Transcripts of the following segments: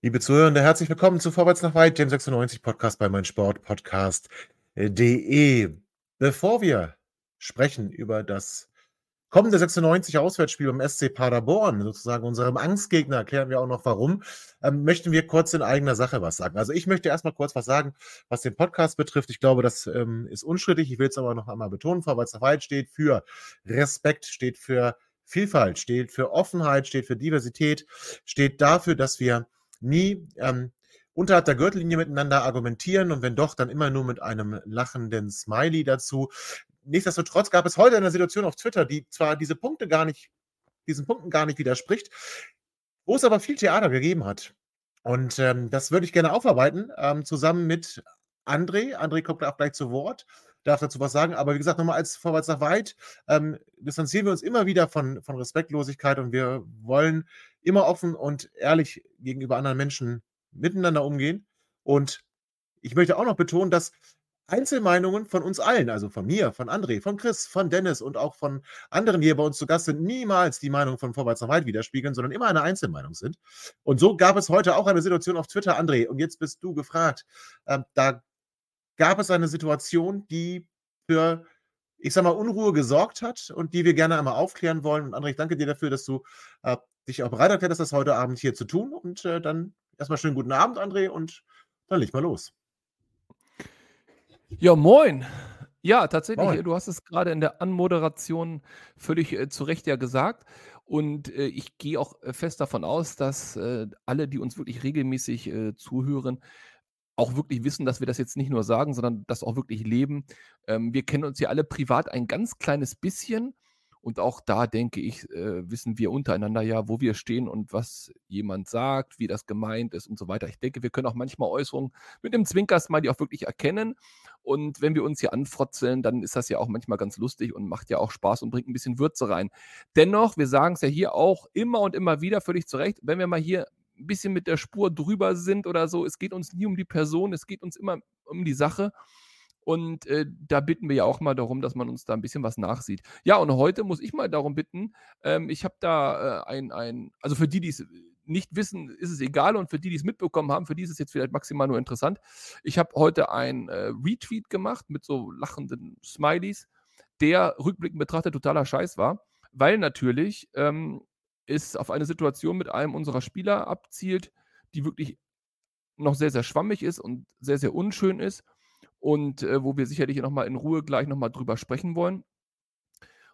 Liebe Zuhörende, herzlich willkommen zu Vorwärts nach Weit, dem 96 Podcast bei meinsportpodcast.de. Bevor wir sprechen über das kommende 96 Auswärtsspiel beim SC Paderborn, sozusagen unserem Angstgegner, erklären wir auch noch warum, ähm, möchten wir kurz in eigener Sache was sagen. Also ich möchte erstmal kurz was sagen, was den Podcast betrifft. Ich glaube, das ähm, ist unstrittig. Ich will es aber noch einmal betonen. Vorwärts nach Weit steht für Respekt, steht für Vielfalt, steht für Offenheit, steht für Diversität, steht dafür, dass wir nie ähm, unterhalb der Gürtellinie miteinander argumentieren und wenn doch, dann immer nur mit einem lachenden Smiley dazu. Nichtsdestotrotz gab es heute eine Situation auf Twitter, die zwar diese Punkte gar nicht, diesen Punkten gar nicht widerspricht, wo es aber viel Theater gegeben hat. Und ähm, das würde ich gerne aufarbeiten, ähm, zusammen mit André. André kommt auch gleich zu Wort, darf dazu was sagen. Aber wie gesagt, nochmal als Vorwärts nach weit, ähm, distanzieren wir uns immer wieder von, von Respektlosigkeit und wir wollen immer offen und ehrlich gegenüber anderen Menschen miteinander umgehen. Und ich möchte auch noch betonen, dass Einzelmeinungen von uns allen, also von mir, von André, von Chris, von Dennis und auch von anderen, die hier bei uns zu Gast sind, niemals die Meinung von Vorwärts nach Weit widerspiegeln, sondern immer eine Einzelmeinung sind. Und so gab es heute auch eine Situation auf Twitter, André, und jetzt bist du gefragt. Äh, da gab es eine Situation, die für, ich sag mal, Unruhe gesorgt hat und die wir gerne einmal aufklären wollen. Und André, ich danke dir dafür, dass du äh, dich auch bereit erklärt hast, das heute Abend hier zu tun. Und äh, dann erstmal schönen guten Abend, André, und dann leg mal los. Ja, moin. Ja, tatsächlich, moin. du hast es gerade in der Anmoderation völlig äh, zu Recht ja gesagt. Und äh, ich gehe auch äh, fest davon aus, dass äh, alle, die uns wirklich regelmäßig äh, zuhören, auch wirklich wissen, dass wir das jetzt nicht nur sagen, sondern das auch wirklich leben. Ähm, wir kennen uns ja alle privat ein ganz kleines bisschen. Und auch da denke ich, äh, wissen wir untereinander ja, wo wir stehen und was jemand sagt, wie das gemeint ist und so weiter. Ich denke, wir können auch manchmal Äußerungen mit einem Zwinkersmiley auch wirklich erkennen. Und wenn wir uns hier anfrotzeln, dann ist das ja auch manchmal ganz lustig und macht ja auch Spaß und bringt ein bisschen Würze rein. Dennoch, wir sagen es ja hier auch immer und immer wieder völlig zurecht, wenn wir mal hier ein bisschen mit der Spur drüber sind oder so, es geht uns nie um die Person, es geht uns immer um die Sache. Und äh, da bitten wir ja auch mal darum, dass man uns da ein bisschen was nachsieht. Ja, und heute muss ich mal darum bitten, ähm, ich habe da äh, ein, ein, also für die, die es nicht wissen, ist es egal. Und für die, die es mitbekommen haben, für die ist es jetzt vielleicht maximal nur interessant. Ich habe heute ein äh, Retweet gemacht mit so lachenden Smileys, der rückblickend betrachtet totaler Scheiß war, weil natürlich ähm, es auf eine Situation mit einem unserer Spieler abzielt, die wirklich noch sehr, sehr schwammig ist und sehr, sehr unschön ist und äh, wo wir sicherlich nochmal in Ruhe gleich nochmal drüber sprechen wollen.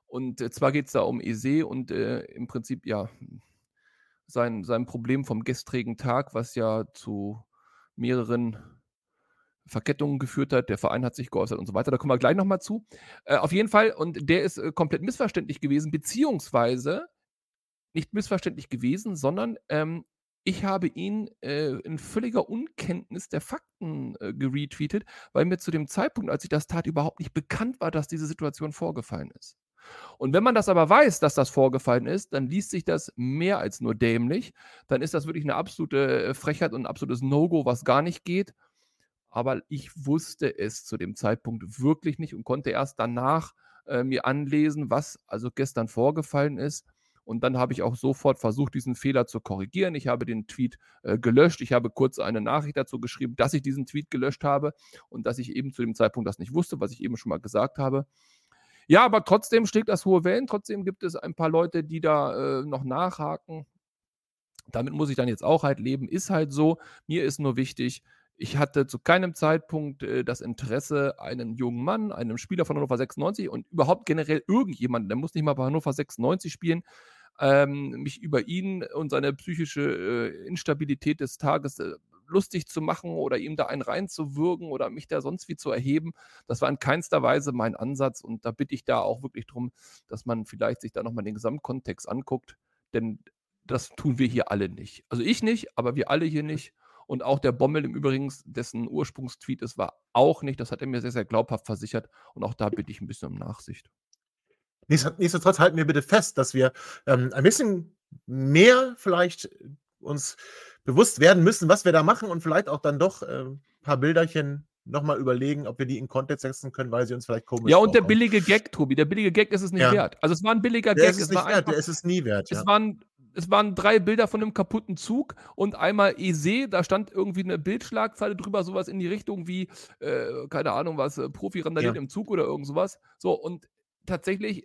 Und äh, zwar geht es da um Ese und äh, im Prinzip ja sein, sein Problem vom gestrigen Tag, was ja zu mehreren Verkettungen geführt hat. Der Verein hat sich geäußert und so weiter. Da kommen wir gleich nochmal zu. Äh, auf jeden Fall, und der ist äh, komplett missverständlich gewesen, beziehungsweise nicht missverständlich gewesen, sondern ähm, ich habe ihn äh, in völliger Unkenntnis der Fakten äh, geretweetet, weil mir zu dem Zeitpunkt, als ich das tat, überhaupt nicht bekannt war, dass diese Situation vorgefallen ist. Und wenn man das aber weiß, dass das vorgefallen ist, dann liest sich das mehr als nur dämlich. Dann ist das wirklich eine absolute äh, Frechheit und ein absolutes No-Go, was gar nicht geht. Aber ich wusste es zu dem Zeitpunkt wirklich nicht und konnte erst danach äh, mir anlesen, was also gestern vorgefallen ist. Und dann habe ich auch sofort versucht, diesen Fehler zu korrigieren. Ich habe den Tweet äh, gelöscht. Ich habe kurz eine Nachricht dazu geschrieben, dass ich diesen Tweet gelöscht habe und dass ich eben zu dem Zeitpunkt das nicht wusste, was ich eben schon mal gesagt habe. Ja, aber trotzdem schlägt das hohe Wellen. Trotzdem gibt es ein paar Leute, die da äh, noch nachhaken. Damit muss ich dann jetzt auch halt leben. Ist halt so. Mir ist nur wichtig, ich hatte zu keinem Zeitpunkt äh, das Interesse, einen jungen Mann, einem Spieler von Hannover 96 und überhaupt generell irgendjemanden, der muss nicht mal bei Hannover 96 spielen, ähm, mich über ihn und seine psychische äh, Instabilität des Tages äh, lustig zu machen oder ihm da einen reinzuwürgen oder mich da sonst wie zu erheben. Das war in keinster Weise mein Ansatz und da bitte ich da auch wirklich darum, dass man vielleicht sich da nochmal den Gesamtkontext anguckt. denn das tun wir hier alle nicht. Also ich nicht, aber wir alle hier nicht. Und auch der Bommel im Übrigen, dessen Ursprungstweet es war, auch nicht. Das hat er mir sehr, sehr glaubhaft versichert. Und auch da bitte ich ein bisschen um Nachsicht. Nichtsdestotrotz halten wir bitte fest, dass wir ähm, ein bisschen mehr vielleicht uns bewusst werden müssen, was wir da machen und vielleicht auch dann doch äh, ein paar Bilderchen nochmal überlegen, ob wir die in Kontext setzen können, weil sie uns vielleicht komisch Ja, und vorkommen. der billige Gag, Tobi, der billige Gag ist es nicht ja. wert. Also es war ein billiger der Gag. Ist es, es nicht wert, der ist es nie wert. Es ja. waren es waren drei Bilder von einem kaputten Zug und einmal Ese, da stand irgendwie eine Bildschlagzeile drüber, sowas in die Richtung wie, äh, keine Ahnung was, äh, Profi randaliert ja. im Zug oder irgend sowas. So, und tatsächlich,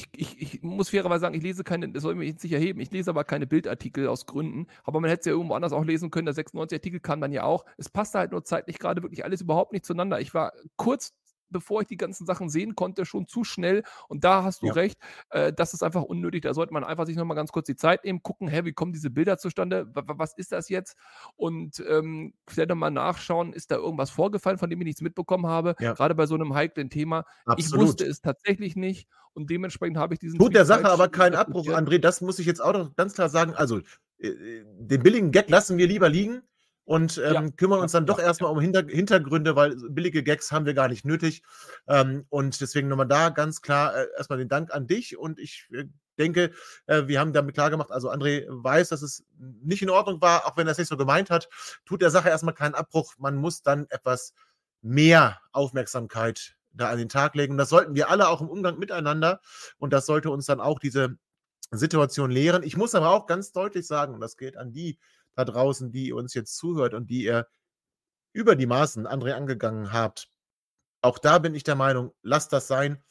ich, ich, ich muss fairerweise sagen, ich lese keine, das soll mich jetzt nicht erheben, ich lese aber keine Bildartikel aus Gründen, aber man hätte es ja irgendwo anders auch lesen können, der 96-Artikel kann man ja auch. Es passte halt nur zeitlich gerade wirklich alles überhaupt nicht zueinander. Ich war kurz bevor ich die ganzen Sachen sehen konnte, schon zu schnell. Und da hast du ja. recht, äh, das ist einfach unnötig. Da sollte man einfach sich nochmal ganz kurz die Zeit nehmen, gucken, hä, wie kommen diese Bilder zustande? W was ist das jetzt? Und ähm, vielleicht nochmal nachschauen, ist da irgendwas vorgefallen, von dem ich nichts mitbekommen habe? Ja. Gerade bei so einem heiklen Thema. Absolut. Ich wusste es tatsächlich nicht und dementsprechend habe ich diesen. Tut der Sache aber keinen Abbruch, André. Das muss ich jetzt auch noch ganz klar sagen. Also, äh, äh den billigen Gag lassen wir lieber liegen und ähm, ja, kümmern uns dann doch erstmal um Hinter Hintergründe, weil billige Gags haben wir gar nicht nötig. Ähm, und deswegen nochmal da ganz klar äh, erstmal den Dank an dich und ich äh, denke, äh, wir haben damit klar gemacht, also André weiß, dass es nicht in Ordnung war, auch wenn er es nicht so gemeint hat, tut der Sache erstmal keinen Abbruch. Man muss dann etwas mehr Aufmerksamkeit da an den Tag legen. Und das sollten wir alle auch im Umgang miteinander. Und das sollte uns dann auch diese Situation lehren. Ich muss aber auch ganz deutlich sagen, und das geht an die, da draußen, die uns jetzt zuhört und die ihr über die Maßen André angegangen habt. Auch da bin ich der Meinung, lasst das sein.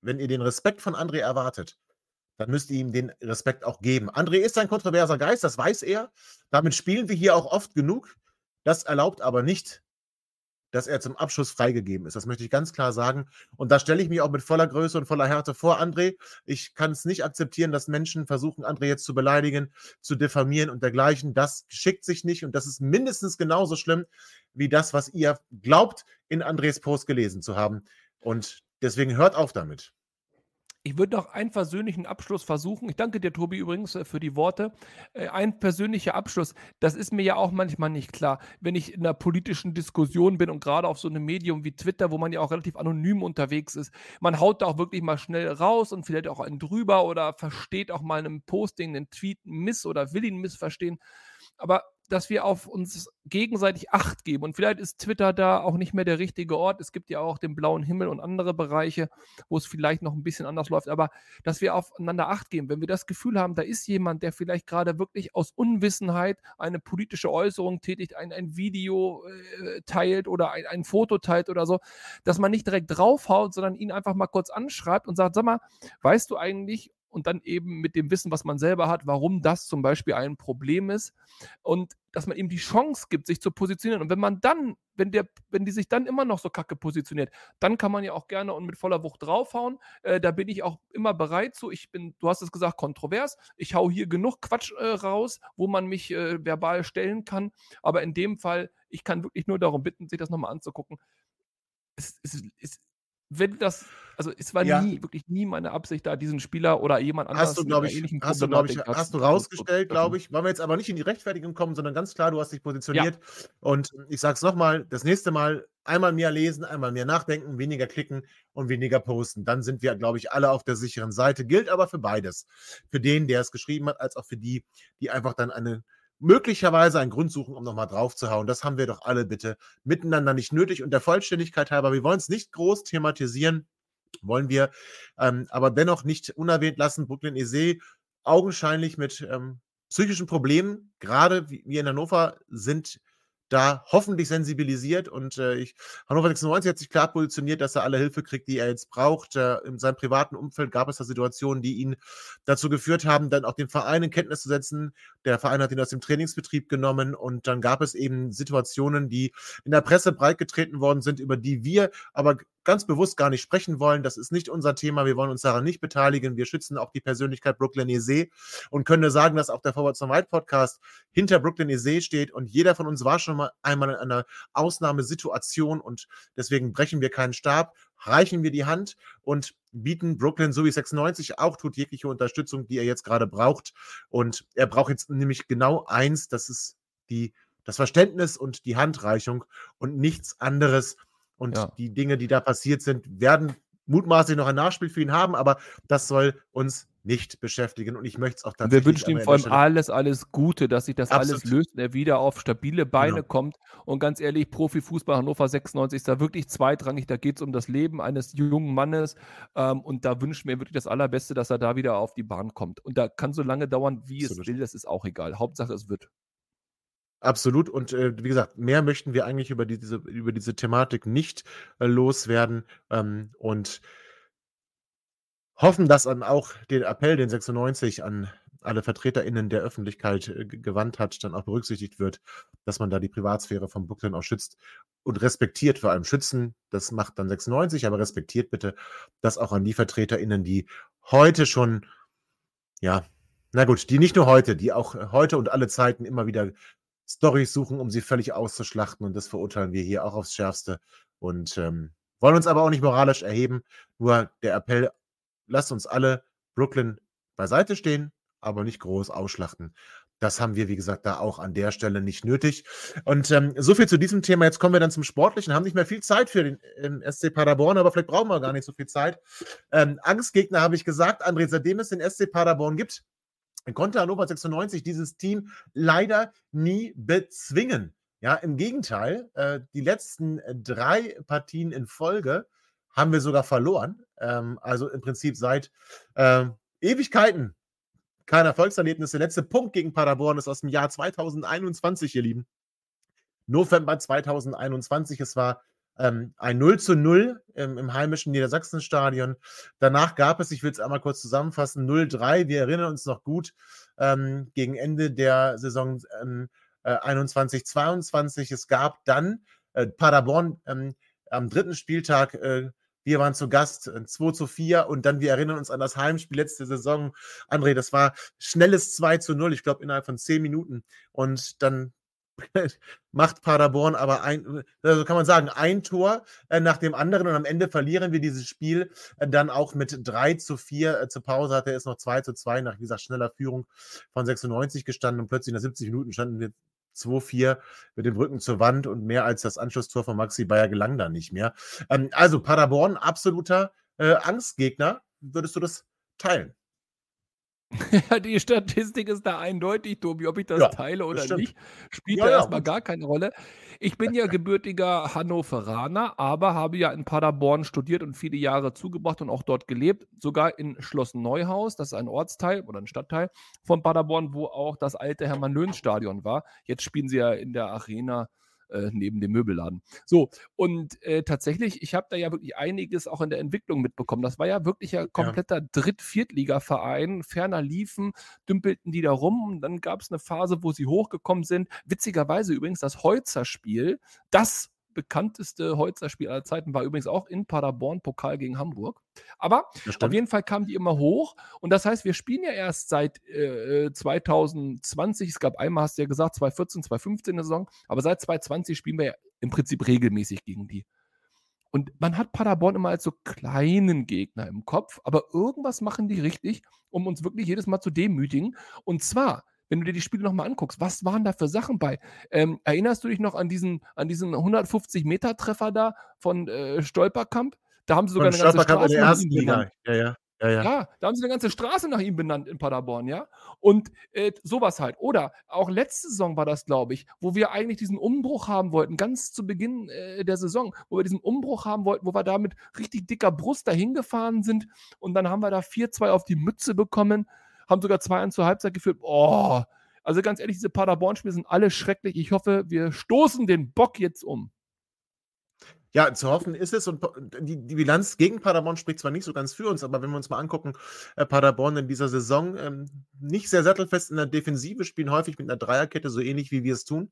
Wenn ihr den Respekt von André erwartet, dann müsst ihr ihm den Respekt auch geben. André ist ein kontroverser Geist, das weiß er. Damit spielen wir hier auch oft genug. Das erlaubt aber nicht, dass er zum Abschluss freigegeben ist. Das möchte ich ganz klar sagen. Und da stelle ich mich auch mit voller Größe und voller Härte vor, André. Ich kann es nicht akzeptieren, dass Menschen versuchen, André jetzt zu beleidigen, zu diffamieren und dergleichen. Das schickt sich nicht und das ist mindestens genauso schlimm wie das, was ihr glaubt, in Andres Post gelesen zu haben. Und deswegen hört auf damit. Ich würde noch einen persönlichen Abschluss versuchen. Ich danke dir, Tobi, übrigens äh, für die Worte. Äh, ein persönlicher Abschluss, das ist mir ja auch manchmal nicht klar, wenn ich in einer politischen Diskussion bin und gerade auf so einem Medium wie Twitter, wo man ja auch relativ anonym unterwegs ist. Man haut da auch wirklich mal schnell raus und vielleicht auch einen drüber oder versteht auch mal einen Posting, einen Tweet miss oder will ihn missverstehen. Aber dass wir auf uns gegenseitig Acht geben. Und vielleicht ist Twitter da auch nicht mehr der richtige Ort. Es gibt ja auch den blauen Himmel und andere Bereiche, wo es vielleicht noch ein bisschen anders läuft. Aber dass wir aufeinander Acht geben, wenn wir das Gefühl haben, da ist jemand, der vielleicht gerade wirklich aus Unwissenheit eine politische Äußerung tätigt, ein, ein Video äh, teilt oder ein, ein Foto teilt oder so, dass man nicht direkt draufhaut, sondern ihn einfach mal kurz anschreibt und sagt, sag mal, weißt du eigentlich, und dann eben mit dem Wissen, was man selber hat, warum das zum Beispiel ein Problem ist und dass man ihm die Chance gibt, sich zu positionieren. Und wenn man dann, wenn der, wenn die sich dann immer noch so kacke positioniert, dann kann man ja auch gerne und mit voller Wucht draufhauen. Äh, da bin ich auch immer bereit zu. Ich bin, du hast es gesagt, kontrovers. Ich hau hier genug Quatsch äh, raus, wo man mich äh, verbal stellen kann. Aber in dem Fall, ich kann wirklich nur darum bitten, sich das nochmal anzugucken. Es, es, es, wenn das, also es war ja. nie, wirklich nie meine Absicht, da diesen Spieler oder jemand anderes hast du, glaube ich, hast du, glaube ich, hast du rausgestellt, glaube ich. Wollen wir jetzt aber nicht in die Rechtfertigung kommen, sondern ganz klar, du hast dich positioniert. Ja. Und ich sage es nochmal, das nächste Mal einmal mehr lesen, einmal mehr nachdenken, weniger klicken und weniger posten. Dann sind wir, glaube ich, alle auf der sicheren Seite. Gilt aber für beides. Für den, der es geschrieben hat, als auch für die, die einfach dann eine möglicherweise einen Grund suchen, um nochmal draufzuhauen. Das haben wir doch alle bitte miteinander nicht nötig. Und der Vollständigkeit halber, wir wollen es nicht groß thematisieren, wollen wir ähm, aber dennoch nicht unerwähnt lassen. Brooklyn Ese augenscheinlich mit ähm, psychischen Problemen, gerade wie in Hannover, sind da hoffentlich sensibilisiert und äh, ich, Hannover 96 hat sich klar positioniert, dass er alle Hilfe kriegt, die er jetzt braucht. Äh, in seinem privaten Umfeld gab es da Situationen, die ihn dazu geführt haben, dann auch den Verein in Kenntnis zu setzen. Der Verein hat ihn aus dem Trainingsbetrieb genommen und dann gab es eben Situationen, die in der Presse breitgetreten worden sind, über die wir aber ganz bewusst gar nicht sprechen wollen. Das ist nicht unser Thema. Wir wollen uns daran nicht beteiligen. Wir schützen auch die Persönlichkeit Brooklyn Eze und können nur sagen, dass auch der Forward zum White Podcast hinter Brooklyn Eze steht und jeder von uns war schon mal einmal in einer Ausnahmesituation und deswegen brechen wir keinen Stab, reichen wir die Hand und bieten Brooklyn so wie 96 auch tut jegliche Unterstützung, die er jetzt gerade braucht. Und er braucht jetzt nämlich genau eins, das ist die, das Verständnis und die Handreichung und nichts anderes. Und ja. die Dinge, die da passiert sind, werden mutmaßlich noch ein Nachspiel für ihn haben, aber das soll uns nicht beschäftigen und ich möchte es auch tatsächlich. Wir wünschen ihm vor allem alles, alles Gute, dass sich das Absolut. alles löst und er wieder auf stabile Beine genau. kommt. Und ganz ehrlich, Profifußball Hannover 96 ist da wirklich zweitrangig. Da geht es um das Leben eines jungen Mannes ähm, und da wünschen wir wirklich das Allerbeste, dass er da wieder auf die Bahn kommt. Und da kann so lange dauern, wie Absolut. es will, das ist auch egal. Hauptsache, es wird. Absolut. Und äh, wie gesagt, mehr möchten wir eigentlich über diese, über diese Thematik nicht äh, loswerden. Ähm, und hoffen, dass dann auch den Appell, den 96 an alle VertreterInnen der Öffentlichkeit äh, gewandt hat, dann auch berücksichtigt wird, dass man da die Privatsphäre von Brooklyn auch schützt und respektiert, vor allem schützen. Das macht dann 96, aber respektiert bitte das auch an die VertreterInnen, die heute schon, ja, na gut, die nicht nur heute, die auch heute und alle Zeiten immer wieder Storys suchen, um sie völlig auszuschlachten. Und das verurteilen wir hier auch aufs Schärfste. Und ähm, wollen uns aber auch nicht moralisch erheben. Nur der Appell, lasst uns alle Brooklyn beiseite stehen, aber nicht groß ausschlachten. Das haben wir, wie gesagt, da auch an der Stelle nicht nötig. Und ähm, so viel zu diesem Thema. Jetzt kommen wir dann zum Sportlichen. Haben nicht mehr viel Zeit für den ähm, SC Paderborn, aber vielleicht brauchen wir gar nicht so viel Zeit. Ähm, Angstgegner habe ich gesagt, André, seitdem es den SC Paderborn gibt, konnte Hannover 96 dieses Team leider nie bezwingen. Ja, im Gegenteil, äh, die letzten drei Partien in Folge haben wir sogar verloren. Ähm, also im Prinzip seit äh, Ewigkeiten kein Erfolgserlebnis. Der letzte Punkt gegen Paderborn ist aus dem Jahr 2021, ihr Lieben. November 2021. Es war ähm, ein 0 zu 0 im, im heimischen Niedersachsenstadion. Danach gab es, ich will es einmal kurz zusammenfassen, 0-3. Wir erinnern uns noch gut ähm, gegen Ende der Saison ähm, äh, 21-22. Es gab dann äh, Paderborn ähm, am dritten Spieltag. Äh, wir waren zu Gast 2 äh, zu 4 und dann, wir erinnern uns an das Heimspiel letzte Saison. André, das war schnelles 2 zu 0, ich glaube innerhalb von 10 Minuten. Und dann macht Paderborn aber ein, also kann man sagen, ein Tor äh, nach dem anderen und am Ende verlieren wir dieses Spiel äh, dann auch mit 3 zu 4. Äh, zur Pause hatte es noch 2 zu 2 nach dieser schneller Führung von 96 gestanden und plötzlich nach 70 Minuten standen wir 2-4 mit dem Rücken zur Wand und mehr als das Anschlusstor von Maxi Bayer gelang da nicht mehr. Ähm, also Paderborn, absoluter äh, Angstgegner. Würdest du das teilen? Ja, die Statistik ist da eindeutig, Tobi. Ob ich das ja, teile oder das nicht, spielt ja, ja erstmal gar keine Rolle. Ich bin ja gebürtiger Hannoveraner, aber habe ja in Paderborn studiert und viele Jahre zugebracht und auch dort gelebt. Sogar in Schloss Neuhaus, das ist ein Ortsteil oder ein Stadtteil von Paderborn, wo auch das alte Hermann-Löhn-Stadion war. Jetzt spielen sie ja in der Arena äh, neben dem Möbelladen. So, und äh, tatsächlich, ich habe da ja wirklich einiges auch in der Entwicklung mitbekommen. Das war ja wirklich ein kompletter ja. Dritt-Viertliga-Verein. Ferner liefen, dümpelten die da rum. Und dann gab es eine Phase, wo sie hochgekommen sind. Witzigerweise übrigens das Holzer-Spiel, das bekannteste Holzer-Spiel aller Zeiten war übrigens auch in Paderborn, Pokal gegen Hamburg. Aber auf jeden Fall kamen die immer hoch. Und das heißt, wir spielen ja erst seit äh, 2020. Es gab einmal, hast du ja gesagt, 2014, 2015 eine Saison. Aber seit 2020 spielen wir ja im Prinzip regelmäßig gegen die. Und man hat Paderborn immer als so kleinen Gegner im Kopf, aber irgendwas machen die richtig, um uns wirklich jedes Mal zu demütigen. Und zwar wenn du dir die Spiele nochmal anguckst, was waren da für Sachen bei? Ähm, erinnerst du dich noch an diesen, an diesen 150-Meter-Treffer da von äh, Stolperkamp? Da haben sie sogar von eine ganze Straße in der ersten Liga. Ja, ja. Ja, ja. ja, da haben sie eine ganze Straße nach ihm benannt in Paderborn, ja. Und äh, sowas halt. Oder auch letzte Saison war das, glaube ich, wo wir eigentlich diesen Umbruch haben wollten, ganz zu Beginn äh, der Saison, wo wir diesen Umbruch haben wollten, wo wir da mit richtig dicker Brust dahin gefahren sind und dann haben wir da 4-2 auf die Mütze bekommen haben sogar 2-1 zur Halbzeit geführt. Oh, also ganz ehrlich, diese Paderborn-Spiele sind alle schrecklich. Ich hoffe, wir stoßen den Bock jetzt um. Ja, zu hoffen ist es. Und die, die Bilanz gegen Paderborn spricht zwar nicht so ganz für uns, aber wenn wir uns mal angucken, äh, Paderborn in dieser Saison ähm, nicht sehr sattelfest in der Defensive, spielen häufig mit einer Dreierkette, so ähnlich wie wir es tun.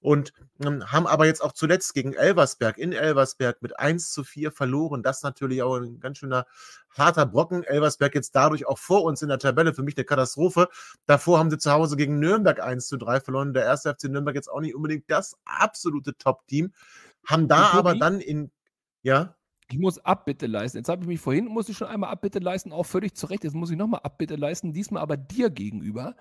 Und ähm, haben aber jetzt auch zuletzt gegen Elversberg in Elversberg mit 1 zu 4 verloren. Das natürlich auch ein ganz schöner harter Brocken. Elversberg jetzt dadurch auch vor uns in der Tabelle. Für mich eine Katastrophe. Davor haben sie zu Hause gegen Nürnberg 1 zu 3 verloren. Der erste FC Nürnberg jetzt auch nicht unbedingt das absolute Top-Team haben da aber dann in, ja. Ich muss Abbitte leisten. Jetzt habe ich mich vorhin, musste ich schon einmal Abbitte leisten, auch völlig zu Recht. Jetzt muss ich nochmal Abbitte leisten, diesmal aber dir gegenüber.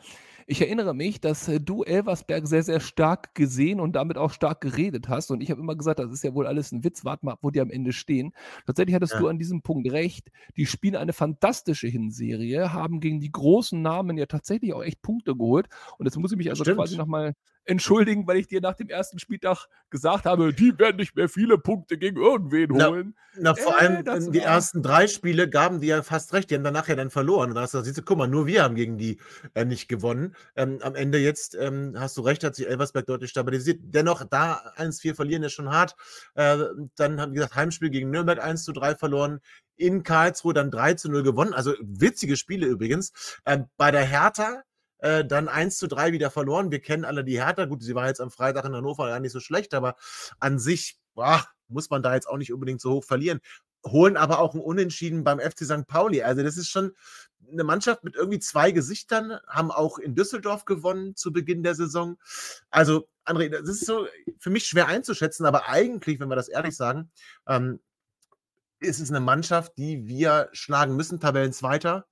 Ich erinnere mich, dass äh, du Elversberg sehr, sehr stark gesehen und damit auch stark geredet hast. Und ich habe immer gesagt, das ist ja wohl alles ein Witz. Warte mal, wo die am Ende stehen. Tatsächlich hattest ja. du an diesem Punkt recht. Die spielen eine fantastische Hinserie, haben gegen die großen Namen ja tatsächlich auch echt Punkte geholt. Und jetzt muss ich mich also Stimmt. quasi nochmal entschuldigen, weil ich dir nach dem ersten Spieltag gesagt habe, die werden nicht mehr viele Punkte gegen irgendwen holen. Na, na vor äh, allem die ersten drei Spiele gaben die ja fast recht, die haben danach ja dann verloren. Und da hast du gesagt, guck mal, nur wir haben gegen die äh, nicht gewonnen. Ähm, am Ende jetzt ähm, hast du recht, hat sich Elversberg deutlich stabilisiert. Dennoch, da 1-4 verlieren ist schon hart. Äh, dann haben, wie gesagt, Heimspiel gegen Nürnberg 1 zu 3 verloren. In Karlsruhe dann 3 zu 0 gewonnen. Also witzige Spiele übrigens. Ähm, bei der Hertha äh, dann 1 zu 3 wieder verloren. Wir kennen alle die Hertha. Gut, sie war jetzt am Freitag in Hannover gar nicht so schlecht, aber an sich boah, muss man da jetzt auch nicht unbedingt so hoch verlieren. Holen aber auch ein Unentschieden beim FC St. Pauli. Also, das ist schon eine Mannschaft mit irgendwie zwei Gesichtern, haben auch in Düsseldorf gewonnen zu Beginn der Saison. Also, André, das ist so für mich schwer einzuschätzen, aber eigentlich, wenn wir das ehrlich sagen, ähm, ist es eine Mannschaft, die wir schlagen müssen, Tabellenzweiter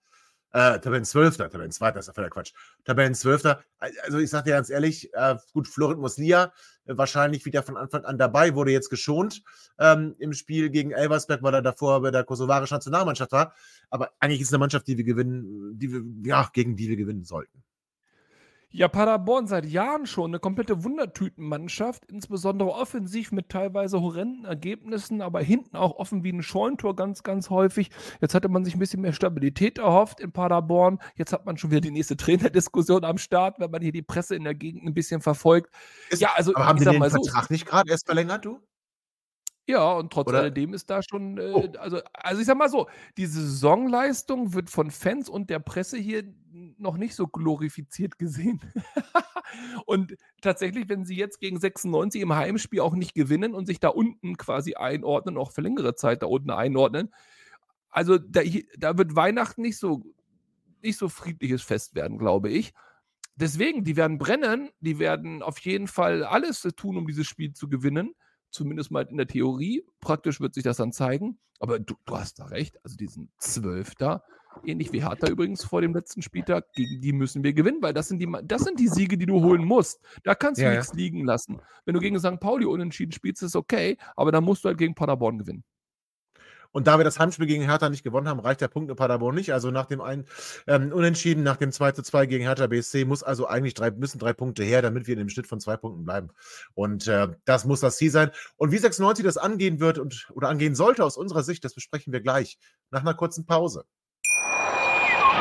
äh, Tabellenzwölfter, Tabellenzweiter ist ja völlig Quatsch. Tabellenzwölfter, also ich sage dir ganz ehrlich, äh, gut, Florent Muslia äh, wahrscheinlich wieder von Anfang an dabei, wurde jetzt geschont ähm, im Spiel gegen Elversberg, weil er davor bei der kosovarischen Nationalmannschaft war. Aber eigentlich ist es eine Mannschaft, die wir gewinnen, die wir, ja, gegen die wir gewinnen sollten. Ja, Paderborn seit Jahren schon eine komplette Wundertütenmannschaft, insbesondere offensiv mit teilweise horrenden Ergebnissen, aber hinten auch offen wie ein Scheuntor ganz, ganz häufig. Jetzt hatte man sich ein bisschen mehr Stabilität erhofft in Paderborn. Jetzt hat man schon wieder die nächste Trainerdiskussion am Start, wenn man hier die Presse in der Gegend ein bisschen verfolgt. Ist, ja, also aber haben Sie den Vertrag so, nicht gerade erst verlängert, du? Ja, und trotz Oder? alledem ist da schon, äh, oh. also, also ich sag mal so, die Saisonleistung wird von Fans und der Presse hier noch nicht so glorifiziert gesehen. und tatsächlich, wenn sie jetzt gegen 96 im Heimspiel auch nicht gewinnen und sich da unten quasi einordnen, auch für längere Zeit da unten einordnen, also da, da wird Weihnachten nicht so, nicht so friedliches Fest werden, glaube ich. Deswegen, die werden brennen, die werden auf jeden Fall alles tun, um dieses Spiel zu gewinnen zumindest mal in der Theorie. Praktisch wird sich das dann zeigen. Aber du, du hast da recht. Also diesen Zwölfter, ähnlich wie Hertha übrigens vor dem letzten Spieltag, gegen die müssen wir gewinnen, weil das sind die, das sind die Siege, die du holen musst. Da kannst du ja, nichts ja. liegen lassen. Wenn du gegen St. Pauli unentschieden spielst, ist okay, aber dann musst du halt gegen Paderborn gewinnen. Und da wir das Heimspiel gegen Hertha nicht gewonnen haben, reicht der Punkt in Paderborn nicht. Also nach dem einen ähm, Unentschieden, nach dem 2 zu 2 gegen Hertha BSC muss also eigentlich drei, müssen drei Punkte her, damit wir in dem Schnitt von zwei Punkten bleiben. Und äh, das muss das Ziel sein. Und wie 96 das angehen wird und oder angehen sollte aus unserer Sicht, das besprechen wir gleich nach einer kurzen Pause.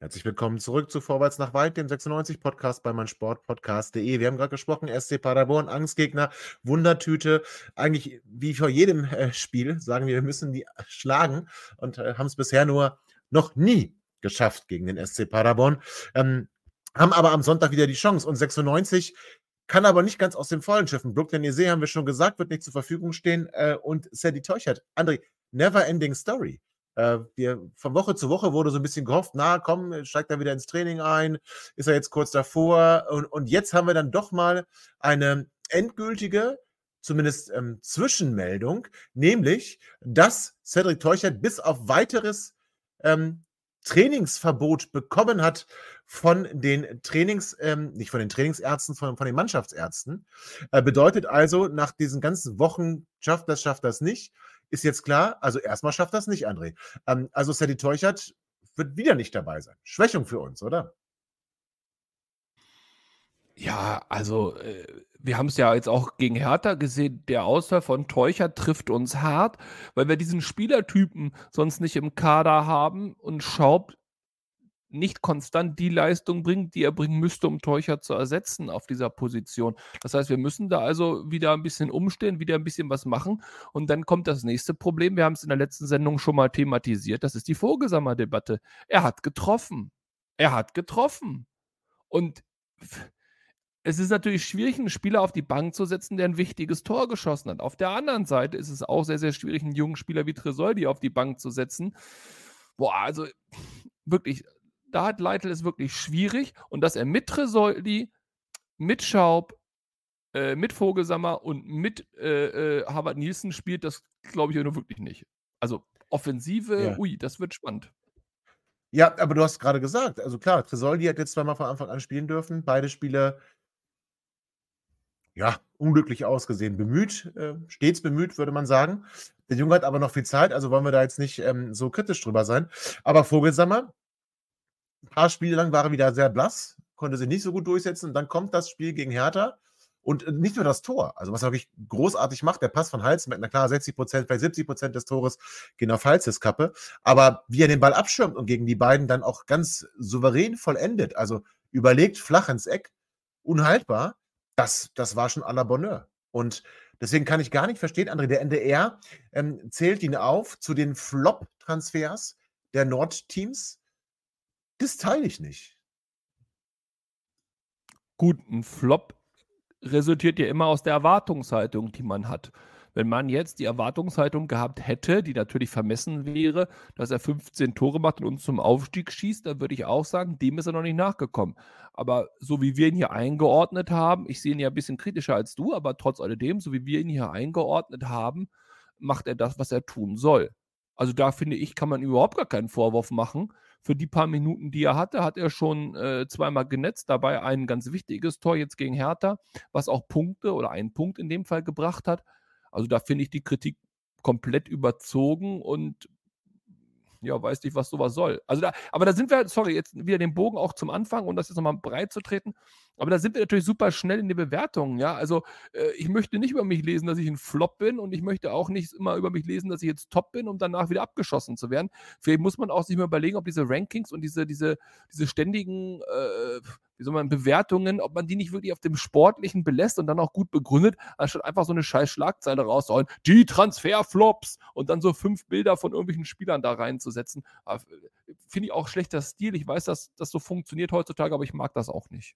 Herzlich willkommen zurück zu Vorwärts nach Weit, dem 96-Podcast bei meinsportpodcast.de. Wir haben gerade gesprochen, SC Paderborn, Angstgegner, Wundertüte. Eigentlich wie vor jedem äh, Spiel sagen wir, wir müssen die schlagen und äh, haben es bisher nur noch nie geschafft gegen den SC Paderborn. Ähm, haben aber am Sonntag wieder die Chance und 96 kann aber nicht ganz aus dem Vollen schiffen. Brooklyn Ese haben wir schon gesagt, wird nicht zur Verfügung stehen äh, und Sadie Teuchert. André, never ending story. Äh, wir, von Woche zu Woche wurde so ein bisschen gehofft, na komm, steigt er wieder ins Training ein, ist er jetzt kurz davor und, und jetzt haben wir dann doch mal eine endgültige, zumindest ähm, Zwischenmeldung, nämlich, dass Cedric Teuchert bis auf weiteres ähm, Trainingsverbot bekommen hat von den Trainings, ähm, nicht von den Trainingsärzten, von, von den Mannschaftsärzten. Äh, bedeutet also, nach diesen ganzen Wochen schafft das, schafft das nicht, ist jetzt klar, also erstmal schafft das nicht, André. Ähm, also Sadie Teuchert wird wieder nicht dabei sein. Schwächung für uns, oder? Ja, also äh, wir haben es ja jetzt auch gegen Hertha gesehen, der Ausfall von Teucher trifft uns hart, weil wir diesen Spielertypen sonst nicht im Kader haben und Schaub nicht konstant die Leistung bringt, die er bringen müsste, um Teucher zu ersetzen auf dieser Position. Das heißt, wir müssen da also wieder ein bisschen umstehen, wieder ein bisschen was machen. Und dann kommt das nächste Problem. Wir haben es in der letzten Sendung schon mal thematisiert. Das ist die Vogelsammer-Debatte. Er hat getroffen. Er hat getroffen. Und es ist natürlich schwierig, einen Spieler auf die Bank zu setzen, der ein wichtiges Tor geschossen hat. Auf der anderen Seite ist es auch sehr, sehr schwierig, einen jungen Spieler wie Tresoldi auf die Bank zu setzen. Boah, also wirklich, da hat Leitl es wirklich schwierig und dass er mit Tresoldi, mit Schaub, äh, mit Vogelsammer und mit äh, äh, Harvard Nielsen spielt, das glaube ich nur wirklich nicht. Also Offensive, ja. ui, das wird spannend. Ja, aber du hast gerade gesagt, also klar, Tresoldi hat jetzt zweimal von Anfang an spielen dürfen. Beide Spiele, ja, unglücklich ausgesehen. Bemüht, äh, stets bemüht, würde man sagen. Der Junge hat aber noch viel Zeit, also wollen wir da jetzt nicht ähm, so kritisch drüber sein. Aber Vogelsammer, ein paar Spiele lang war er wieder sehr blass, konnte sich nicht so gut durchsetzen. Und dann kommt das Spiel gegen Hertha und äh, nicht nur das Tor, also was er wirklich großartig macht, der Pass von Hals mit einer klar 60 Prozent, vielleicht 70 Prozent des Tores gehen auf Halses Kappe, aber wie er den Ball abschirmt und gegen die beiden dann auch ganz souverän vollendet, also überlegt flach ins Eck, unhaltbar, das, das war schon à la Bonheur. Und deswegen kann ich gar nicht verstehen, André, der NDR ähm, zählt ihn auf zu den Flop-Transfers der Nordteams. Das teile ich nicht. Gut, ein Flop resultiert ja immer aus der Erwartungshaltung, die man hat. Wenn man jetzt die Erwartungshaltung gehabt hätte, die natürlich vermessen wäre, dass er 15 Tore macht und uns zum Aufstieg schießt, dann würde ich auch sagen, dem ist er noch nicht nachgekommen. Aber so wie wir ihn hier eingeordnet haben, ich sehe ihn ja ein bisschen kritischer als du, aber trotz alledem, so wie wir ihn hier eingeordnet haben, macht er das, was er tun soll. Also da finde ich, kann man überhaupt gar keinen Vorwurf machen. Für die paar Minuten, die er hatte, hat er schon äh, zweimal genetzt, dabei ein ganz wichtiges Tor jetzt gegen Hertha, was auch Punkte oder einen Punkt in dem Fall gebracht hat. Also da finde ich die Kritik komplett überzogen und ja, weiß nicht, was sowas soll. Also da, aber da sind wir, sorry, jetzt wieder den Bogen auch zum Anfang und das jetzt nochmal breit zu treten. Aber da sind wir natürlich super schnell in den Bewertungen, ja. Also äh, ich möchte nicht über mich lesen, dass ich ein Flop bin und ich möchte auch nicht immer über mich lesen, dass ich jetzt top bin, um danach wieder abgeschossen zu werden. Vielleicht muss man auch sich mal überlegen, ob diese Rankings und diese, diese, diese ständigen, äh, wie soll man, Bewertungen, ob man die nicht wirklich auf dem Sportlichen belässt und dann auch gut begründet, anstatt einfach so eine scheiß Schlagzeile rauszuhauen, die Transferflops und dann so fünf Bilder von irgendwelchen Spielern da reinzusetzen. Äh, finde ich auch schlechter Stil. Ich weiß, dass das so funktioniert heutzutage, aber ich mag das auch nicht.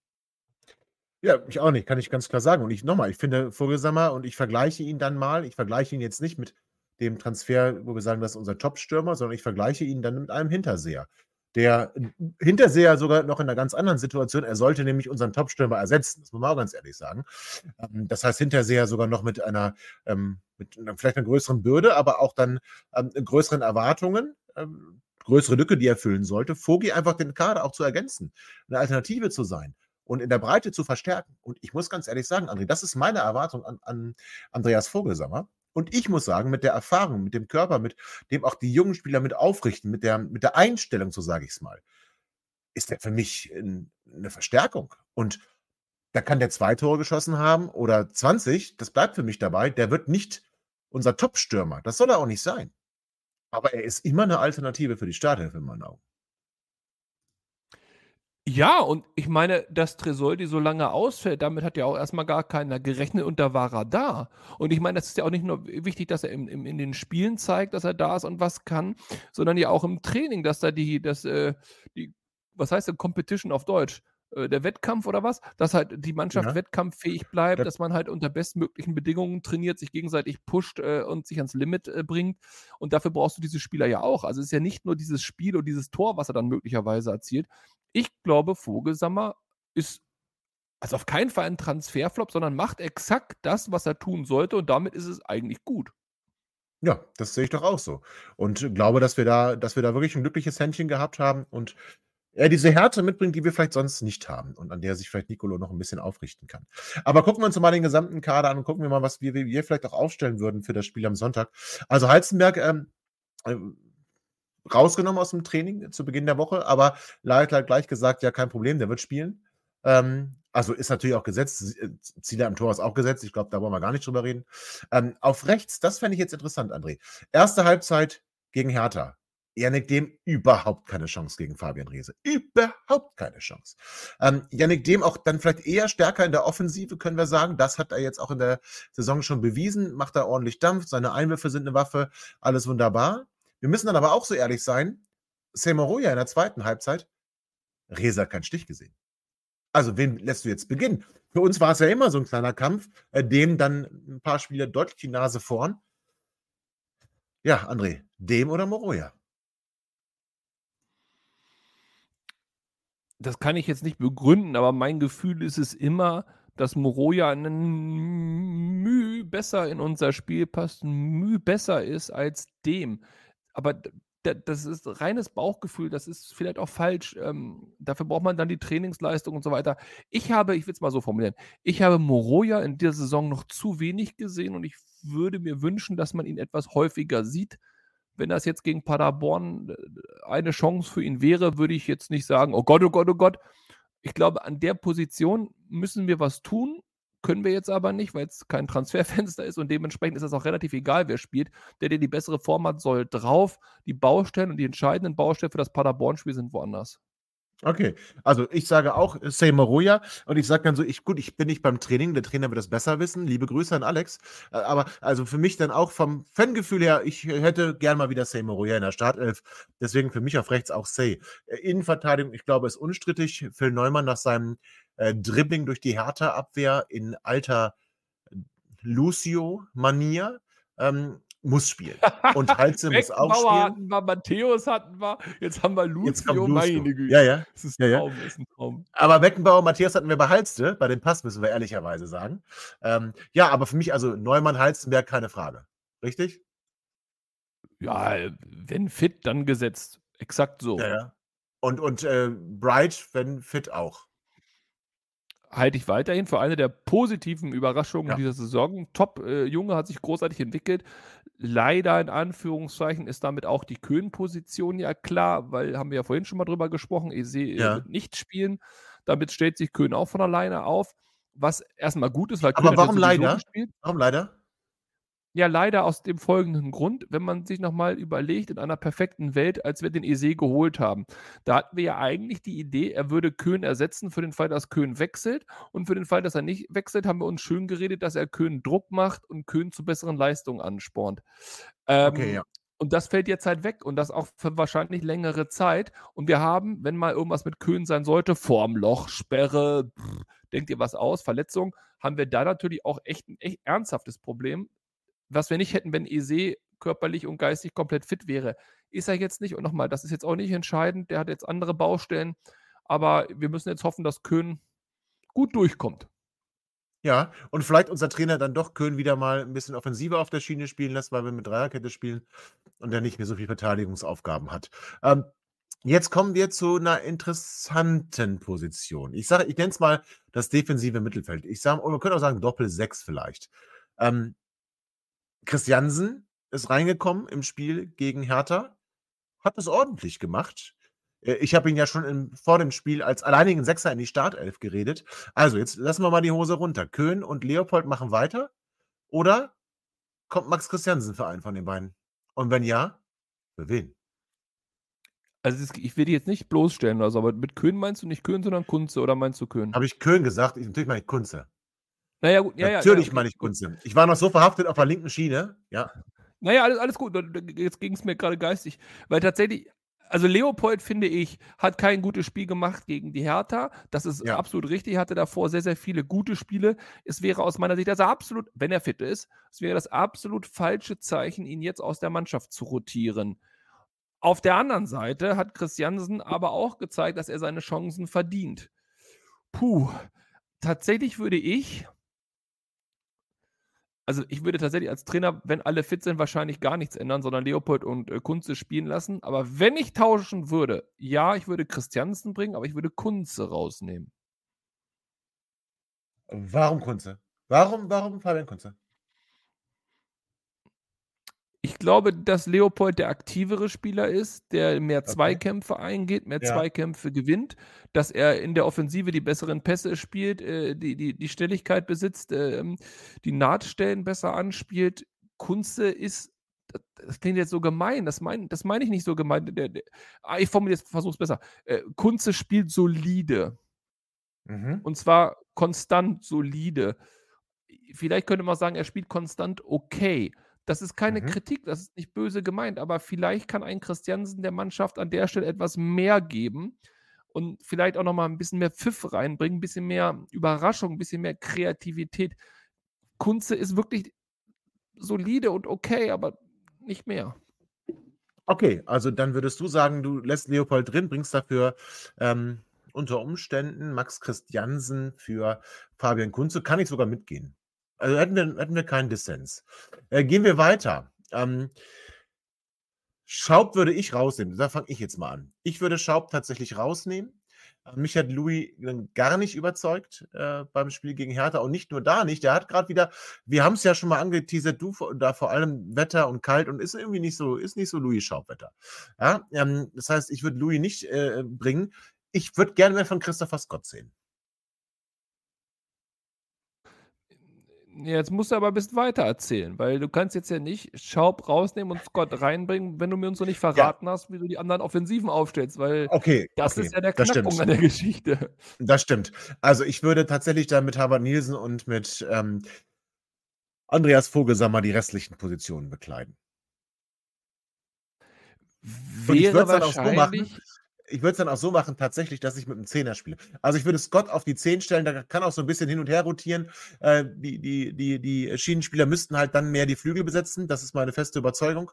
Ja, ich auch nicht, kann ich ganz klar sagen. Und ich nochmal, ich finde Vogelsammer und ich vergleiche ihn dann mal, ich vergleiche ihn jetzt nicht mit dem Transfer, wo wir sagen, das ist unser Top-Stürmer, sondern ich vergleiche ihn dann mit einem Hinterseher. Der Hinterseher sogar noch in einer ganz anderen Situation, er sollte nämlich unseren Top-Stürmer ersetzen, das muss man auch ganz ehrlich sagen. Ähm, das heißt, Hinterseher sogar noch mit einer, ähm, mit vielleicht einer größeren Bürde, aber auch dann ähm, größeren Erwartungen, größere Lücke, die er füllen sollte. Vogi einfach den Kader auch zu ergänzen, eine Alternative zu sein und in der Breite zu verstärken. Und ich muss ganz ehrlich sagen, André, das ist meine Erwartung an, an Andreas Vogelsammer. Und ich muss sagen, mit der Erfahrung, mit dem Körper, mit dem auch die jungen Spieler mit aufrichten, mit der, mit der Einstellung, so sage ich es mal, ist der für mich eine Verstärkung. Und da kann der zwei Tore geschossen haben oder 20, das bleibt für mich dabei. Der wird nicht unser Top-Stürmer. Das soll er auch nicht sein. Aber er ist immer eine Alternative für die Starthilfe in meinen Augen. Ja, und ich meine, dass Tresoldi so lange ausfällt, damit hat ja auch erstmal gar keiner gerechnet und da war er da. Und ich meine, das ist ja auch nicht nur wichtig, dass er im, im, in den Spielen zeigt, dass er da ist und was kann, sondern ja auch im Training, dass da die, das, äh, die, was heißt denn Competition auf Deutsch? Äh, der Wettkampf oder was, dass halt die Mannschaft ja. wettkampffähig bleibt, das dass man halt unter bestmöglichen Bedingungen trainiert, sich gegenseitig pusht äh, und sich ans Limit äh, bringt. Und dafür brauchst du diese Spieler ja auch. Also es ist ja nicht nur dieses Spiel und dieses Tor, was er dann möglicherweise erzielt. Ich glaube, Vogelsammer ist also auf keinen Fall ein Transferflop, sondern macht exakt das, was er tun sollte und damit ist es eigentlich gut. Ja, das sehe ich doch auch so. Und glaube, dass wir da, dass wir da wirklich ein glückliches Händchen gehabt haben und er diese Härte mitbringt, die wir vielleicht sonst nicht haben und an der sich vielleicht Nicolo noch ein bisschen aufrichten kann. Aber gucken wir uns mal den gesamten Kader an und gucken wir mal, was wir, wir vielleicht auch aufstellen würden für das Spiel am Sonntag. Also Heizenberg ähm, äh, rausgenommen aus dem Training zu Beginn der Woche, aber Leitl hat gleich gesagt, ja, kein Problem, der wird spielen. Ähm, also ist natürlich auch gesetzt. Äh, Ziele am Tor ist auch gesetzt. Ich glaube, da wollen wir gar nicht drüber reden. Ähm, auf rechts, das fände ich jetzt interessant, André. Erste Halbzeit gegen Hertha. Yannick Dem überhaupt keine Chance gegen Fabian Riese. Überhaupt keine Chance. Ähm, Yannick Dem auch dann vielleicht eher stärker in der Offensive, können wir sagen. Das hat er jetzt auch in der Saison schon bewiesen. Macht er ordentlich Dampf. Seine Einwürfe sind eine Waffe. Alles wunderbar. Wir müssen dann aber auch so ehrlich sein. Semoroja in der zweiten Halbzeit. Riese hat keinen Stich gesehen. Also, wen lässt du jetzt beginnen? Für uns war es ja immer so ein kleiner Kampf, äh, dem dann ein paar Spieler deutlich die Nase vorn. Ja, André, dem oder Moroja? Das kann ich jetzt nicht begründen, aber mein Gefühl ist es immer, dass Moroja ein Mühe besser in unser Spiel passt, ein Mühe besser ist als dem. Aber das ist reines Bauchgefühl, das ist vielleicht auch falsch. Ähm, dafür braucht man dann die Trainingsleistung und so weiter. Ich habe, ich will es mal so formulieren, ich habe Moroja in dieser Saison noch zu wenig gesehen und ich würde mir wünschen, dass man ihn etwas häufiger sieht. Wenn das jetzt gegen Paderborn äh, eine Chance für ihn wäre, würde ich jetzt nicht sagen, oh Gott, oh Gott, oh Gott. Ich glaube, an der Position müssen wir was tun können wir jetzt aber nicht, weil es kein Transferfenster ist und dementsprechend ist es auch relativ egal, wer spielt. Der, der die bessere Form hat, soll drauf. Die Baustellen und die entscheidenden Baustellen für das Paderborn-Spiel sind woanders. Okay, also ich sage auch äh, Say Maroya und ich sage dann so, ich gut, ich bin nicht beim Training, der Trainer wird das besser wissen. Liebe Grüße an Alex. Äh, aber also für mich dann auch vom Fangefühl her, ich hätte gern mal wieder Say Maroya in der Startelf. Deswegen für mich auf rechts auch Say. Äh, Innenverteidigung, ich glaube, ist unstrittig. Phil Neumann nach seinem äh, Dribbling durch die Hertha-Abwehr in alter Lucio-Manier. Ähm, muss spielen. Und Halze muss auch spielen. hatten wir, Matthäus hatten wir, jetzt haben wir Lucio, Lucio. meine Güte. Ja, ja. Das ist, ja, ja. Traum, ist ein Traum. Aber Beckenbauer, Matthäus hatten wir bei Halste, bei dem Pass müssen wir ehrlicherweise sagen. Ähm, ja, aber für mich, also Neumann, Halstenberg, keine Frage. Richtig? Ja, wenn fit, dann gesetzt. Exakt so. Ja, ja. Und, und äh, Bright, wenn fit auch halte ich weiterhin für eine der positiven Überraschungen ja. dieser Saison. Top, äh, Junge hat sich großartig entwickelt. Leider in Anführungszeichen ist damit auch die Köhn-Position ja klar, weil haben wir ja vorhin schon mal drüber gesprochen, Ese ja. wird nicht spielen. Damit stellt sich Köhn auch von alleine auf, was erstmal gut ist, weil Aber Köhn warum leider? Warum leider? Ja, leider aus dem folgenden Grund, wenn man sich nochmal überlegt, in einer perfekten Welt, als wir den Ese geholt haben, da hatten wir ja eigentlich die Idee, er würde Köhn ersetzen für den Fall, dass Köhn wechselt. Und für den Fall, dass er nicht wechselt, haben wir uns schön geredet, dass er Köhn Druck macht und Köhn zu besseren Leistungen anspornt. Ähm, okay, ja. Und das fällt jetzt halt weg und das auch für wahrscheinlich längere Zeit. Und wir haben, wenn mal irgendwas mit Köhn sein sollte, Formloch, Sperre, pff, denkt ihr was aus, Verletzung, haben wir da natürlich auch echt ein echt ernsthaftes Problem was wir nicht hätten, wenn Ese körperlich und geistig komplett fit wäre. Ist er jetzt nicht. Und nochmal, das ist jetzt auch nicht entscheidend. Der hat jetzt andere Baustellen. Aber wir müssen jetzt hoffen, dass Köhn gut durchkommt. Ja, und vielleicht unser Trainer dann doch Köhn wieder mal ein bisschen offensiver auf der Schiene spielen lässt, weil wir mit Dreierkette spielen und er nicht mehr so viele Verteidigungsaufgaben hat. Ähm, jetzt kommen wir zu einer interessanten Position. Ich sage, ich nenne es mal das defensive Mittelfeld. Ich sage, man könnte auch sagen Doppel-6 vielleicht. Ähm, Christiansen ist reingekommen im Spiel gegen Hertha, hat es ordentlich gemacht. Äh, ich habe ihn ja schon im, vor dem Spiel als alleinigen Sechser in die Startelf geredet. Also, jetzt lassen wir mal die Hose runter. Köhn und Leopold machen weiter. Oder kommt Max Christiansen für einen von den beiden? Und wenn ja, für wen? Also, ich will die jetzt nicht bloßstellen, also, aber mit Köhn meinst du nicht Köhn, sondern Kunze oder meinst du Köhn? Habe ich Köhn gesagt? Ich, natürlich meine ich Kunze. Naja, gut, ja, Natürlich ja, meine ich Kunze. Ich war noch so verhaftet auf der linken Schiene, ja. Naja, alles, alles gut. Jetzt ging es mir gerade geistig. Weil tatsächlich, also Leopold, finde ich, hat kein gutes Spiel gemacht gegen die Hertha. Das ist ja. absolut richtig. Er hatte davor sehr, sehr viele gute Spiele. Es wäre aus meiner Sicht, also absolut, wenn er fit ist, es wäre das absolut falsche Zeichen, ihn jetzt aus der Mannschaft zu rotieren. Auf der anderen Seite hat Christiansen aber auch gezeigt, dass er seine Chancen verdient. Puh, tatsächlich würde ich, also ich würde tatsächlich als Trainer, wenn alle fit sind, wahrscheinlich gar nichts ändern, sondern Leopold und äh, Kunze spielen lassen. Aber wenn ich tauschen würde, ja, ich würde Christiansen bringen, aber ich würde Kunze rausnehmen. Warum Kunze? Warum, warum Fabian Kunze? Ich glaube, dass Leopold der aktivere Spieler ist, der mehr Okay. Zweikämpfe eingeht, mehr Ja. Zweikämpfe gewinnt, dass er in der Offensive die besseren Pässe spielt, äh, die, die, die Schnelligkeit besitzt, ähm, die Nahtstellen besser anspielt. Kunze ist, das, das klingt jetzt so gemein, das meine das mein ich nicht so gemein. Der, der, ah, ich formuliere es, versuche es besser. Äh, Kunze spielt solide. Mhm. Und zwar konstant solide. Vielleicht könnte man sagen, er spielt konstant okay. Das ist keine Mhm. Kritik, das ist nicht böse gemeint, aber vielleicht kann ein Christiansen der Mannschaft an der Stelle etwas mehr geben und vielleicht auch nochmal ein bisschen mehr Pfiff reinbringen, ein bisschen mehr Überraschung, ein bisschen mehr Kreativität. Kunze ist wirklich solide und okay, aber nicht mehr. Okay, also dann würdest du sagen, du lässt Leopold drin, bringst dafür ähm, unter Umständen Max Christiansen für Fabian Kunze. Kann ich sogar mitgehen. Also hätten wir, hätten wir keinen Dissens. Äh, gehen wir weiter. Ähm, Schaub würde ich rausnehmen. Da fange ich jetzt mal an. Ich würde Schaub tatsächlich rausnehmen. Äh, Mich hat Louis gar nicht überzeugt äh, beim Spiel gegen Hertha und nicht nur da nicht. Der hat gerade wieder, wir haben es ja schon mal angeteasert, du da vor allem Wetter und kalt und ist irgendwie nicht so, ist nicht so Louis Schaubwetter. Ja, ähm, das heißt, ich würde Louis nicht äh, bringen. Ich würde gerne mehr von Christopher Scott sehen. Jetzt musst du aber ein bisschen weiter erzählen, weil du kannst jetzt ja nicht Schaub rausnehmen und Scott reinbringen, wenn du mir uns noch nicht verraten hast, wie du die anderen Offensiven aufstellst, weil Okay, das okay, ist ja der Knackpunkt an der Geschichte. Das stimmt. Also ich würde tatsächlich dann mit Harvard Nielsen und mit ähm, Andreas Vogelsammer die restlichen Positionen bekleiden. Und ich Wäre würde es dann auch so machen, ich würde es dann auch so machen, tatsächlich, dass ich mit einem Zehner spiele. Also ich würde Scott auf die 10 stellen, da kann auch so ein bisschen hin und her rotieren. Äh, die, die, die, die Schienenspieler müssten halt dann mehr die Flügel besetzen, das ist meine feste Überzeugung.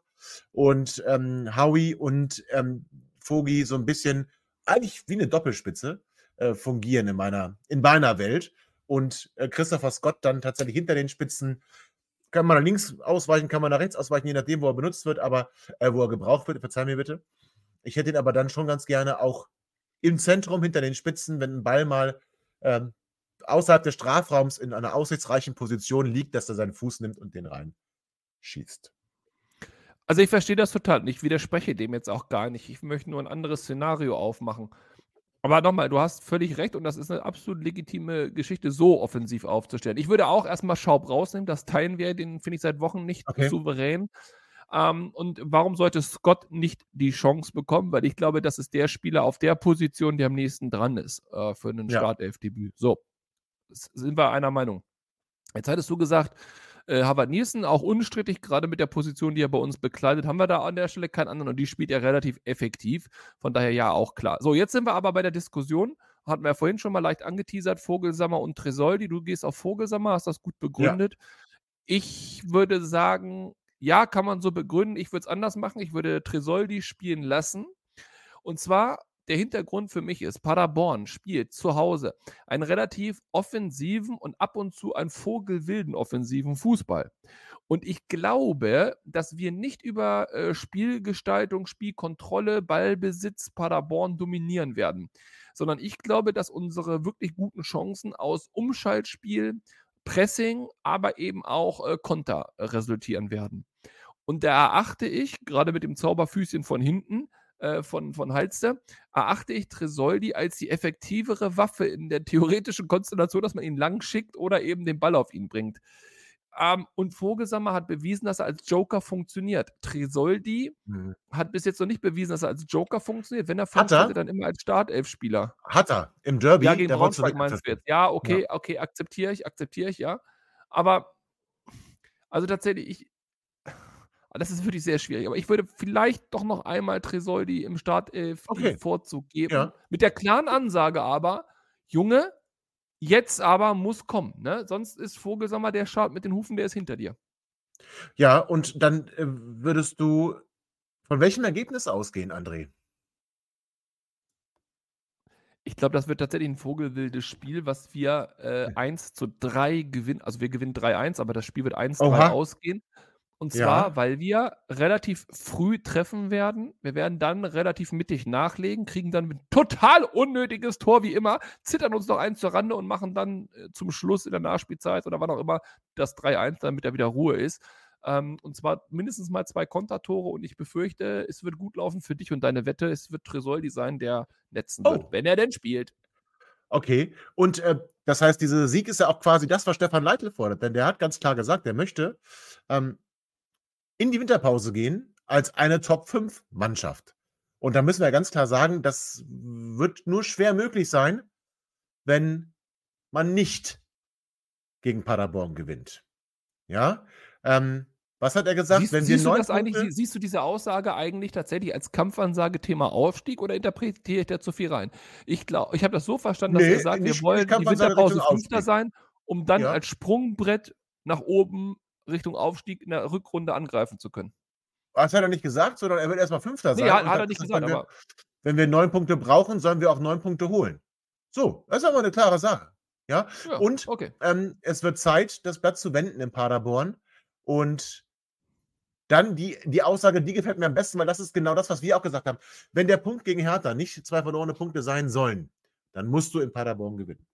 Und ähm, Howie und ähm, Vogi so ein bisschen, eigentlich wie eine Doppelspitze, äh, fungieren in meiner, in meiner Welt. Und äh, Christopher Scott dann tatsächlich hinter den Spitzen. Kann man nach links ausweichen, kann man nach rechts ausweichen, je nachdem, wo er benutzt wird, aber äh, wo er gebraucht wird, verzeih mir bitte. Ich hätte ihn aber dann schon ganz gerne auch im Zentrum hinter den Spitzen, wenn ein Ball mal ähm, außerhalb des Strafraums in einer aussichtsreichen Position liegt, dass er seinen Fuß nimmt und den rein schießt. also ich verstehe das total und ich widerspreche dem jetzt auch gar nicht. Ich möchte nur ein anderes Szenario aufmachen. Aber nochmal, du hast völlig recht und das ist eine absolut legitime Geschichte, so offensiv aufzustellen. Ich würde auch erstmal Schaub rausnehmen, das teilen wir, den finde ich seit Wochen nicht Okay. souverän. Ähm, und warum sollte Scott nicht die Chance bekommen? Weil ich glaube, das ist der Spieler auf der Position, der am nächsten dran ist äh, für ein Ja. Startelfdebüt. So, sind wir einer Meinung. Jetzt hattest du gesagt, äh, Harvard Nielsen, auch unstrittig, gerade mit der Position, die er bei uns bekleidet, haben wir da an der Stelle keinen anderen und die spielt er relativ effektiv. Von daher ja auch klar. So, jetzt sind wir aber bei der Diskussion. Hatten wir ja vorhin schon mal leicht angeteasert, Vogelsammer und Tresoldi. Du gehst auf Vogelsammer, hast das gut begründet. Ich würde sagen, ja, kann man so begründen. Ich würde es anders machen. Ich würde Tresoldi spielen lassen. Und zwar, der Hintergrund für mich ist, Paderborn spielt zu Hause einen relativ offensiven und ab und zu einen vogelwilden offensiven Fußball. Und ich glaube, dass wir nicht über äh, Spielgestaltung, Spielkontrolle, Ballbesitz Paderborn dominieren werden, sondern ich glaube, dass unsere wirklich guten Chancen aus Umschaltspiel, Pressing, aber eben auch äh, Konter resultieren werden. Und da erachte ich, gerade mit dem Zauberfüßchen von hinten, äh, von, von Halster, erachte ich Tresoldi als die effektivere Waffe in der theoretischen Konstellation, dass man ihn lang schickt oder eben den Ball auf ihn bringt. Ähm, und Vogelsammer hat bewiesen, dass er als Joker funktioniert. Tresoldi Mhm. hat bis jetzt noch nicht bewiesen, dass er als Joker funktioniert. Wenn er er? funktioniert, dann immer als Startelfspieler. Hat er im Derby, Ja, gegen der Braunschweig meinst du jetzt. Ja, okay, okay, akzeptiere ich, akzeptiere ich, ja. Aber, also tatsächlich, ich, das ist wirklich sehr schwierig. Aber ich würde vielleicht doch noch einmal Tresoldi im Startelf Okay. Vorzug geben. Ja. Mit der klaren Ansage aber, Junge, jetzt aber muss kommen. Ne? Sonst ist Vogelsammer der Start mit den Hufen, der ist hinter dir. Ja, und dann äh, würdest du von welchem Ergebnis ausgehen, André? Ich glaube, das wird tatsächlich ein vogelwildes Spiel, was wir äh, 1 zu 3 gewinnen. Also wir gewinnen 3-1, aber das Spiel wird 1-3 Oha. ausgehen. Und Ja. zwar, weil wir relativ früh treffen werden. Wir werden dann relativ mittig nachlegen, kriegen dann ein total unnötiges Tor wie immer, zittern uns noch eins zur Rande und machen dann äh, zum Schluss in der Nachspielzeit oder wann auch immer das 3-1, damit da wieder Ruhe ist. Ähm, und zwar mindestens mal zwei Kontertore und ich befürchte, es wird gut laufen für dich und deine Wette. Es wird Tresoldi sein, der netzen wird, oh. wenn er denn spielt. Okay, und äh, das heißt, dieser Sieg ist ja auch quasi das, was Stefan Leitl fordert, denn der hat ganz klar gesagt, er möchte ähm, in die Winterpause gehen als eine Top-5-Mannschaft. Und da müssen wir ganz klar sagen, das wird nur schwer möglich sein, wenn man nicht gegen Paderborn gewinnt. Ja, ähm, was hat er gesagt? Siehst, Wenn siehst wir du das eigentlich, siehst du diese Aussage eigentlich tatsächlich als Kampfansage Thema Aufstieg oder interpretiere ich da zu viel rein? Ich glaube, ich habe das so verstanden, dass nee, er sagt, wir wollen die Winterpause Fünfter sein, um dann ja. als Sprungbrett nach oben Richtung Aufstieg in der Rückrunde angreifen zu können. Das hat er nicht gesagt, sondern er wird erstmal Fünfter sein. Nee, hat, hat er nicht gesagt, wenn wir, wenn wir neun Punkte brauchen, sollen wir auch neun Punkte holen. So, das ist aber eine klare Sache. Ja, ja und okay. ähm, es wird Zeit, das Blatt zu wenden in Paderborn. Und dann die, die Aussage, die gefällt mir am besten, weil das ist genau das, was wir auch gesagt haben. Wenn der Punkt gegen Hertha nicht zwei verlorene Punkte sein sollen, dann musst du in Paderborn gewinnen.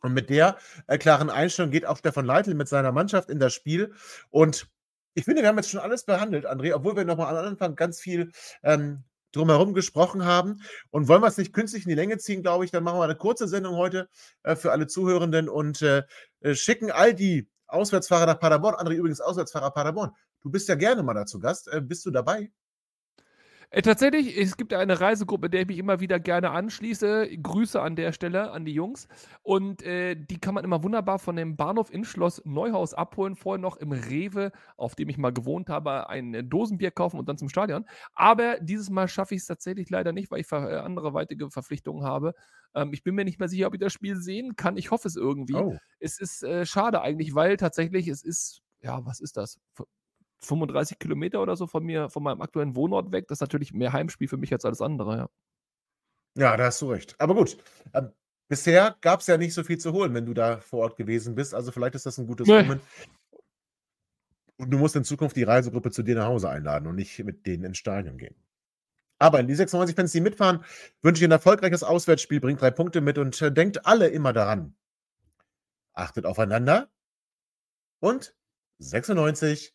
Und mit der äh, klaren Einstellung geht auch Stefan Leitl mit seiner Mannschaft in das Spiel. Und ich finde, wir haben jetzt schon alles behandelt, André, obwohl wir nochmal am Anfang ganz viel ähm, drumherum gesprochen haben. Und wollen wir es nicht künstlich in die Länge ziehen, glaube ich, dann machen wir eine kurze Sendung heute äh, für alle Zuhörenden und äh, äh schicken all die Auswärtsfahrer nach Paderborn. André, übrigens Auswärtsfahrer Paderborn. Du bist ja gerne mal dazu Gast. Äh, bist du dabei? Äh, tatsächlich, es gibt eine Reisegruppe, der ich mich immer wieder gerne anschließe. Grüße an der Stelle an die Jungs. Und äh, die kann man immer wunderbar von dem Bahnhof in Schloss Neuhaus abholen. Vorher noch im Rewe, auf dem ich mal gewohnt habe, ein Dosenbier kaufen und dann zum Stadion. Aber dieses Mal schaffe ich es tatsächlich leider nicht, weil ich äh, andere weitere Verpflichtungen habe. Ähm, ich bin mir nicht mehr sicher, ob ich das Spiel sehen kann. Ich hoffe es irgendwie. Oh. Es ist äh, schade eigentlich, weil tatsächlich es ist, ja, was ist das? 35 Kilometer oder so von mir, von meinem aktuellen Wohnort weg. Das ist natürlich mehr Heimspiel für mich als alles andere, ja. Ja, da hast du recht. Aber gut, ähm, bisher gab es ja nicht so viel zu holen, wenn du da vor Ort gewesen bist. Also vielleicht ist das ein gutes nee. Moment. Und du musst in Zukunft die Reisegruppe zu dir nach Hause einladen und nicht mit denen ins Stadion gehen. Aber in die 96 Fans, die mitfahren, wünsche ich ein erfolgreiches Auswärtsspiel, bringt drei Punkte mit und äh, denkt alle immer daran. Achtet aufeinander und 96